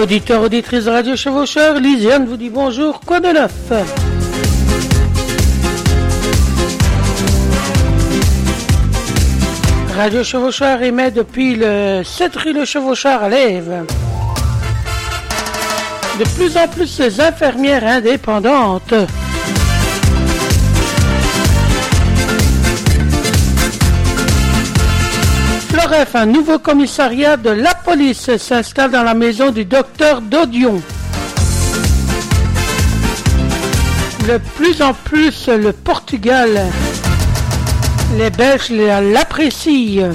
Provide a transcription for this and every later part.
Auditeur, auditrice de Radio Chevaucheur, Lisiane vous dit bonjour, quoi de neuf? Radio Chevaucheur émet depuis le 7 rue Le Chevaucheur à l'Ève. De plus en plus les infirmières indépendantes. Floref, un nouveau commissariat de la police s'installe dans la maison du docteur Dodion. De plus en plus le Portugal, les Belges l'apprécient.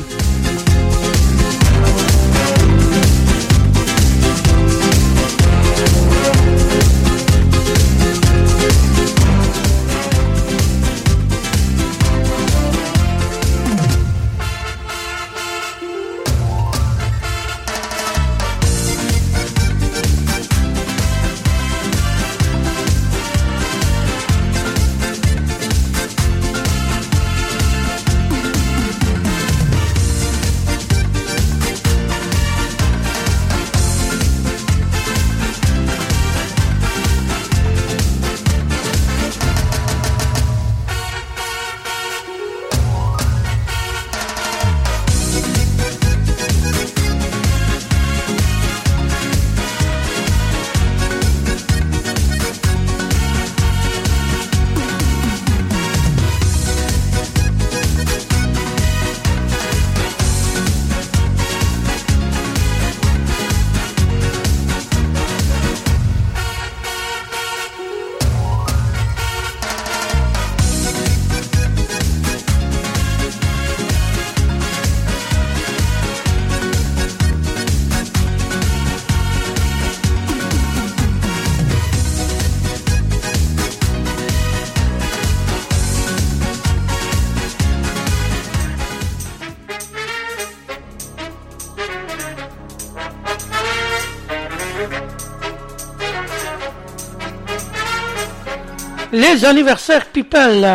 Les anniversaires people.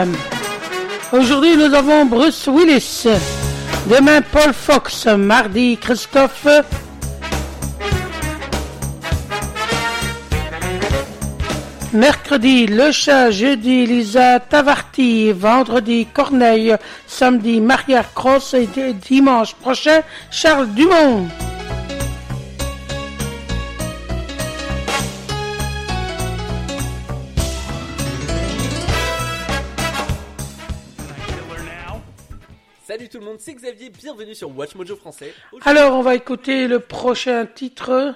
Aujourd'hui, nous avons Bruce Willis. Demain, Paul Fox. Mardi, Christophe. Mercredi, Le Chat. Jeudi, Lisa Tavarti. Vendredi, Corneille. Samedi, Maria Cross. Et dimanche prochain, Charles Dumont. C'est Xavier, bienvenue sur Watch Mojo français. Alors, on va écouter le prochain titre.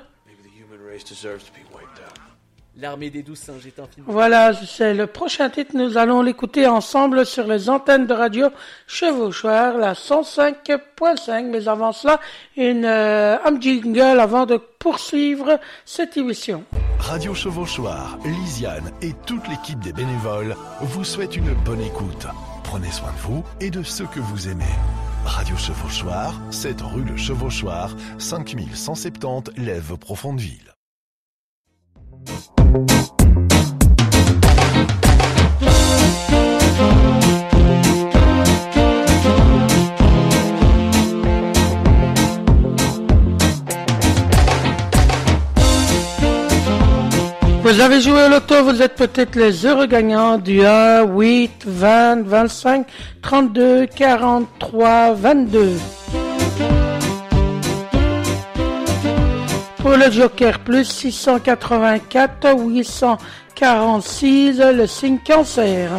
L'armée des douze singes est un film. Voilà, c'est le prochain titre. Nous allons l'écouter ensemble sur les antennes de radio Chevauchoir, la 105.5. Mais avant cela, une euh, un jingle avant de poursuivre cette émission. Radio Chevauchoir, Lisiane et toute l'équipe des bénévoles vous souhaitent une bonne écoute. Prenez soin de vous et de ceux que vous aimez. Radio Chevauchoir, 7 rue Le Chevauchoir, 5170 Lève Profondeville. Vous avez joué au loto, vous êtes peut-être les heureux gagnants du 1, 8, 20, 25, 32, 43, 22. Pour le Joker plus 684, 846, le signe cancer.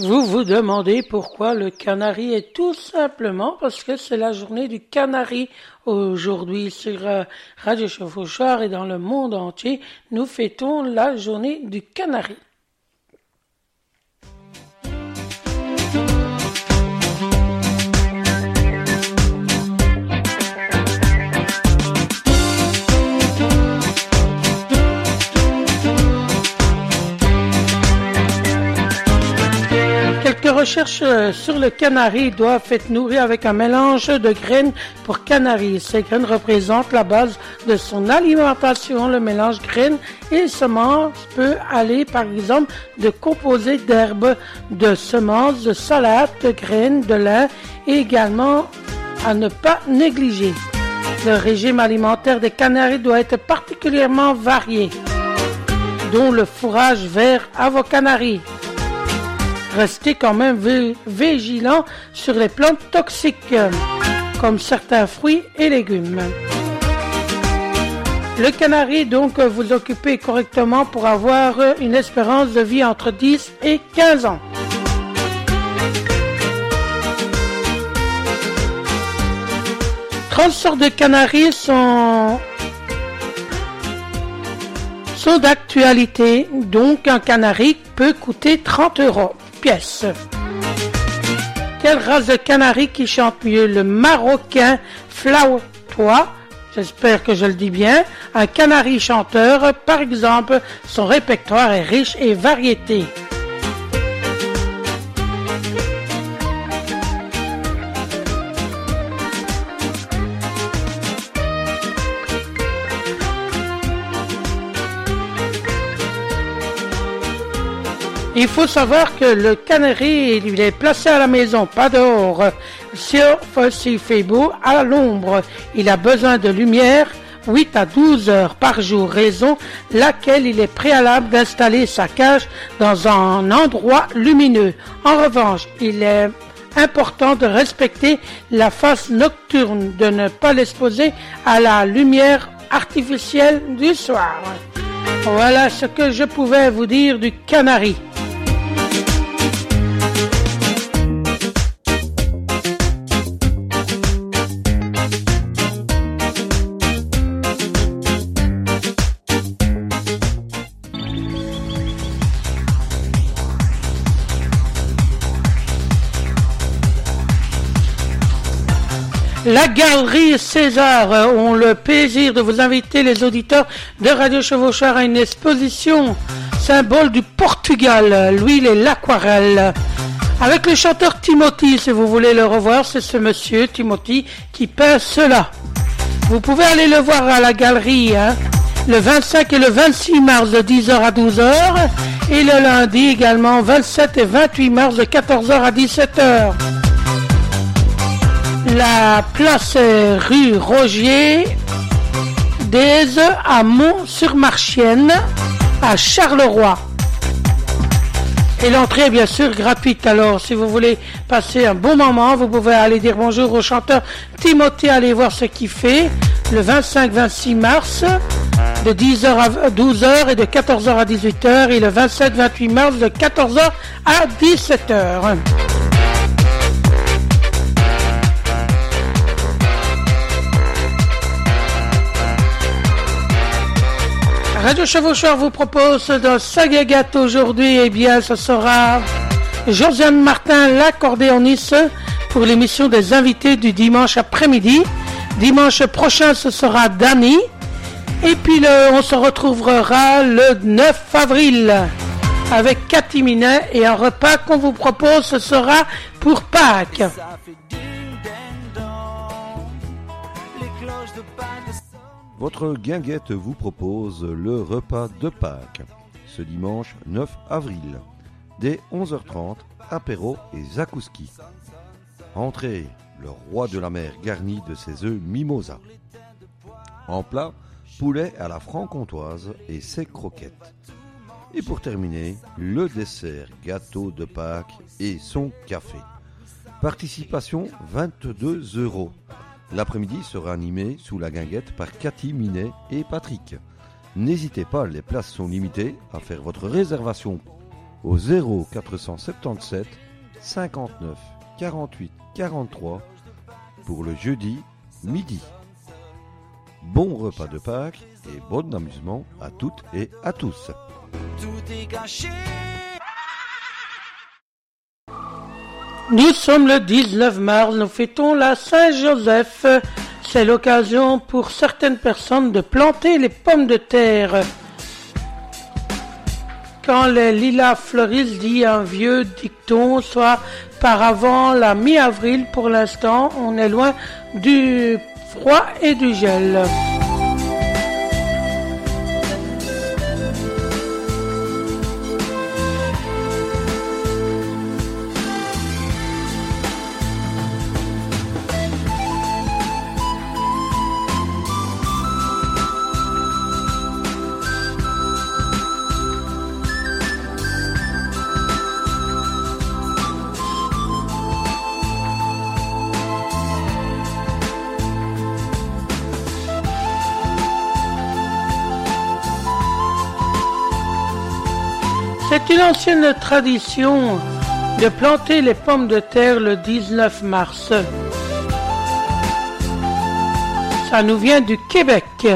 Vous vous demandez pourquoi le canari est tout simplement parce que c'est la journée du canari aujourd'hui sur euh, Radio Chevauchoir et dans le monde entier. Nous fêtons la journée du canari. Recherches euh, sur le canari doivent être nourries avec un mélange de graines pour canari. Ces graines représentent la base de son alimentation. Le mélange graines et semences peut aller par exemple de composés d'herbes, de semences, de salades, de graines, de lin et également à ne pas négliger. Le régime alimentaire des canaris doit être particulièrement varié, dont le fourrage vert à restez quand même vigilant sur les plantes toxiques, comme certains fruits et légumes. Le canari, donc, vous occupez correctement pour avoir une espérance de vie entre 10 et 15 ans. Trente sortes de canaris sont, sont d'actualité, donc un canari peut coûter 30 euros Quelle race de canari qui chante mieux Le marocain flautois, j'espère que je le dis bien, un canari chanteur, par exemple, son répertoire est riche et variété. Il faut savoir que le canari, il est placé à la maison, pas dehors. Sauf s'il fait beau, à l'ombre. Il a besoin de lumière 8 à 12 heures par jour, raison laquelle il est préalable d'installer sa cage dans un endroit lumineux. En revanche, il est important de respecter la face nocturne, de ne pas l'exposer à la lumière artificielle du soir. Voilà ce que je pouvais vous dire du canari. La galerie César ont le plaisir de vous inviter les auditeurs de Radio Chevauchard à une exposition symbole du Portugal, l'huile et l'aquarelle. Avec le chanteur Timothy, si vous voulez le revoir, c'est ce monsieur Timothy qui peint cela. Vous pouvez aller le voir à la galerie hein, le 25 et le 26 mars de 10h à 12h et le lundi également 27 et 28 mars de 14h à 17h la place rue Rogier des à Mont-sur-Marchienne à Charleroi. Et l'entrée est bien sûr gratuite. Alors, si vous voulez passer un bon moment, vous pouvez aller dire bonjour au chanteur Timothée, aller voir ce qu'il fait le 25-26 mars de 10h à 12h et de 14h à 18h et le 27-28 mars de 14h à 17h. Radio Chevaucheur vous propose dans Sagagat aujourd'hui, eh bien, ce sera Josiane Martin, l'accordéoniste, pour l'émission des invités du dimanche après-midi. Dimanche prochain, ce sera Dani. Et puis, on se retrouvera le 9 avril avec Cathy Minet et un repas qu'on vous propose, ce sera pour Pâques. Votre guinguette vous propose le repas de Pâques ce dimanche 9 avril dès 11h30 apéro et zakouski. Entrez le roi de la mer garni de ses œufs mimosa. En plat, poulet à la franc-comtoise et ses croquettes. Et pour terminer, le dessert gâteau de Pâques et son café. Participation 22 euros. L'après-midi sera animé sous la guinguette par Cathy Minet et Patrick. N'hésitez pas, les places sont limitées, à faire votre réservation au 0 477 59 48 43 pour le jeudi midi. Bon repas de Pâques et bon amusement à toutes et à tous. Tout est gâché. Nous sommes le 19 mars, nous fêtons la Saint-Joseph. C'est l'occasion pour certaines personnes de planter les pommes de terre. Quand les lilas fleurissent, dit un vieux dicton, soit par avant la mi-avril pour l'instant, on est loin du froid et du gel. C'est une ancienne tradition de planter les pommes de terre le 19 mars. Ça nous vient du Québec.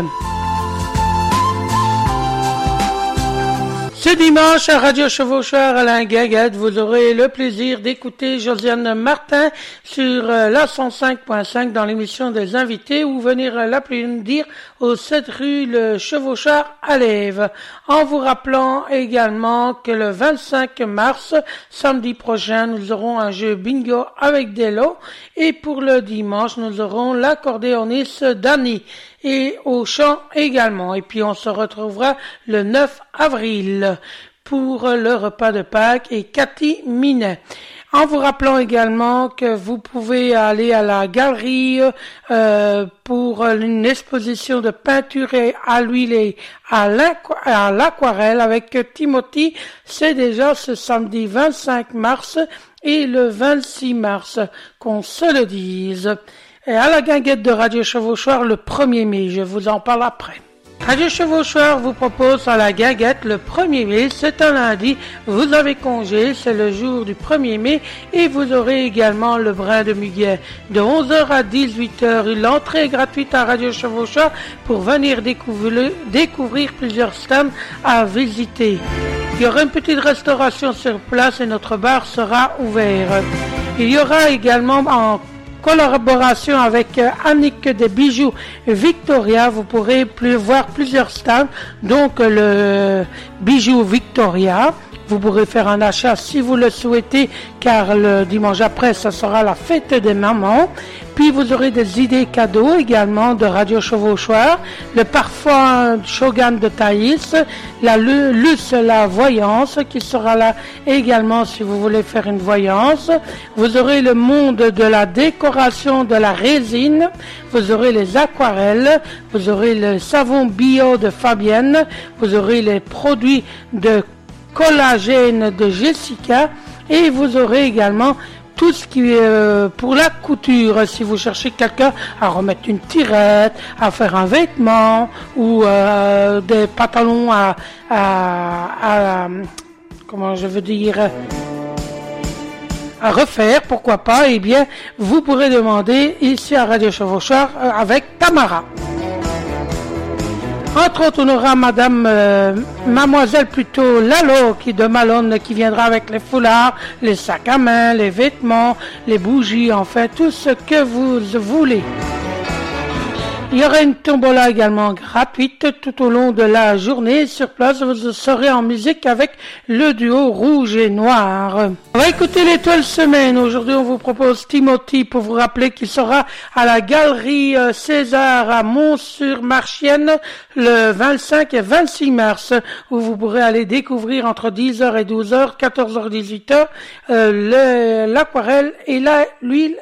Ce dimanche à Radio Chevaucheur Alain Gaguette, vous aurez le plaisir d'écouter Josiane Martin sur euh, la 105.5 dans l'émission des invités ou venir l'applaudir au 7 rue le Chevaucheur à l'Ève. En vous rappelant également que le 25 mars, samedi prochain, nous aurons un jeu bingo avec des et pour le dimanche, nous aurons l'accordéoniste Dani et au chant également. Et puis on se retrouvera le 9 avril pour le repas de Pâques et Cathy Minet. En vous rappelant également que vous pouvez aller à la galerie euh, pour une exposition de peinture à l'huile et à l'aquarelle avec Timothy. C'est déjà ce samedi 25 mars et le 26 mars, qu'on se le dise. Et à la guinguette de Radio Chevauchoir le 1er mai, je vous en parle après. Radio Chevauchoir vous propose à la guinguette le 1er mai, c'est un lundi, vous avez congé, c'est le jour du 1er mai et vous aurez également le brin de muguet de 11h à 18h. L'entrée est gratuite à Radio Chevauchoir pour venir découvrir, découvrir plusieurs stands à visiter. Il y aura une petite restauration sur place et notre bar sera ouvert. Il y aura également en collaboration avec euh, Annick des bijoux Victoria, vous pourrez plus voir plusieurs stands, donc le bijou Victoria. Vous pourrez faire un achat si vous le souhaitez, car le dimanche après, ce sera la fête des mamans. Puis vous aurez des idées cadeaux également de Radio Chevauchoir, le parfum Shogun de Thaïs, la Luce la Voyance qui sera là également si vous voulez faire une voyance. Vous aurez le monde de la décoration de la résine, vous aurez les aquarelles, vous aurez le savon bio de Fabienne, vous aurez les produits de collagène de Jessica et vous aurez également tout ce qui est euh, pour la couture, si vous cherchez quelqu'un à remettre une tirette, à faire un vêtement ou euh, des pantalons à, refaire, pourquoi pas, eh bien, vous pourrez demander ici à Radio Chevaucheur euh, avec Tamara. Entre autres, on aura Madame, euh, Mademoiselle plutôt Lalo qui de Malone qui viendra avec les foulards, les sacs à main, les vêtements, les bougies, enfin tout ce que vous voulez. Il y aura une tombola également gratuite tout au long de la journée. Sur place, vous serez en musique avec le duo rouge et noir. On va écouter l'étoile semaine. Aujourd'hui, on vous propose Timothy pour vous rappeler qu'il sera à la galerie euh, César à Mont-sur-Marchienne le 25 et 26 mars où vous pourrez aller découvrir entre 10h et 12h, 14h, 18h l'aquarelle et l'huile,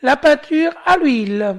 la peinture à l'huile.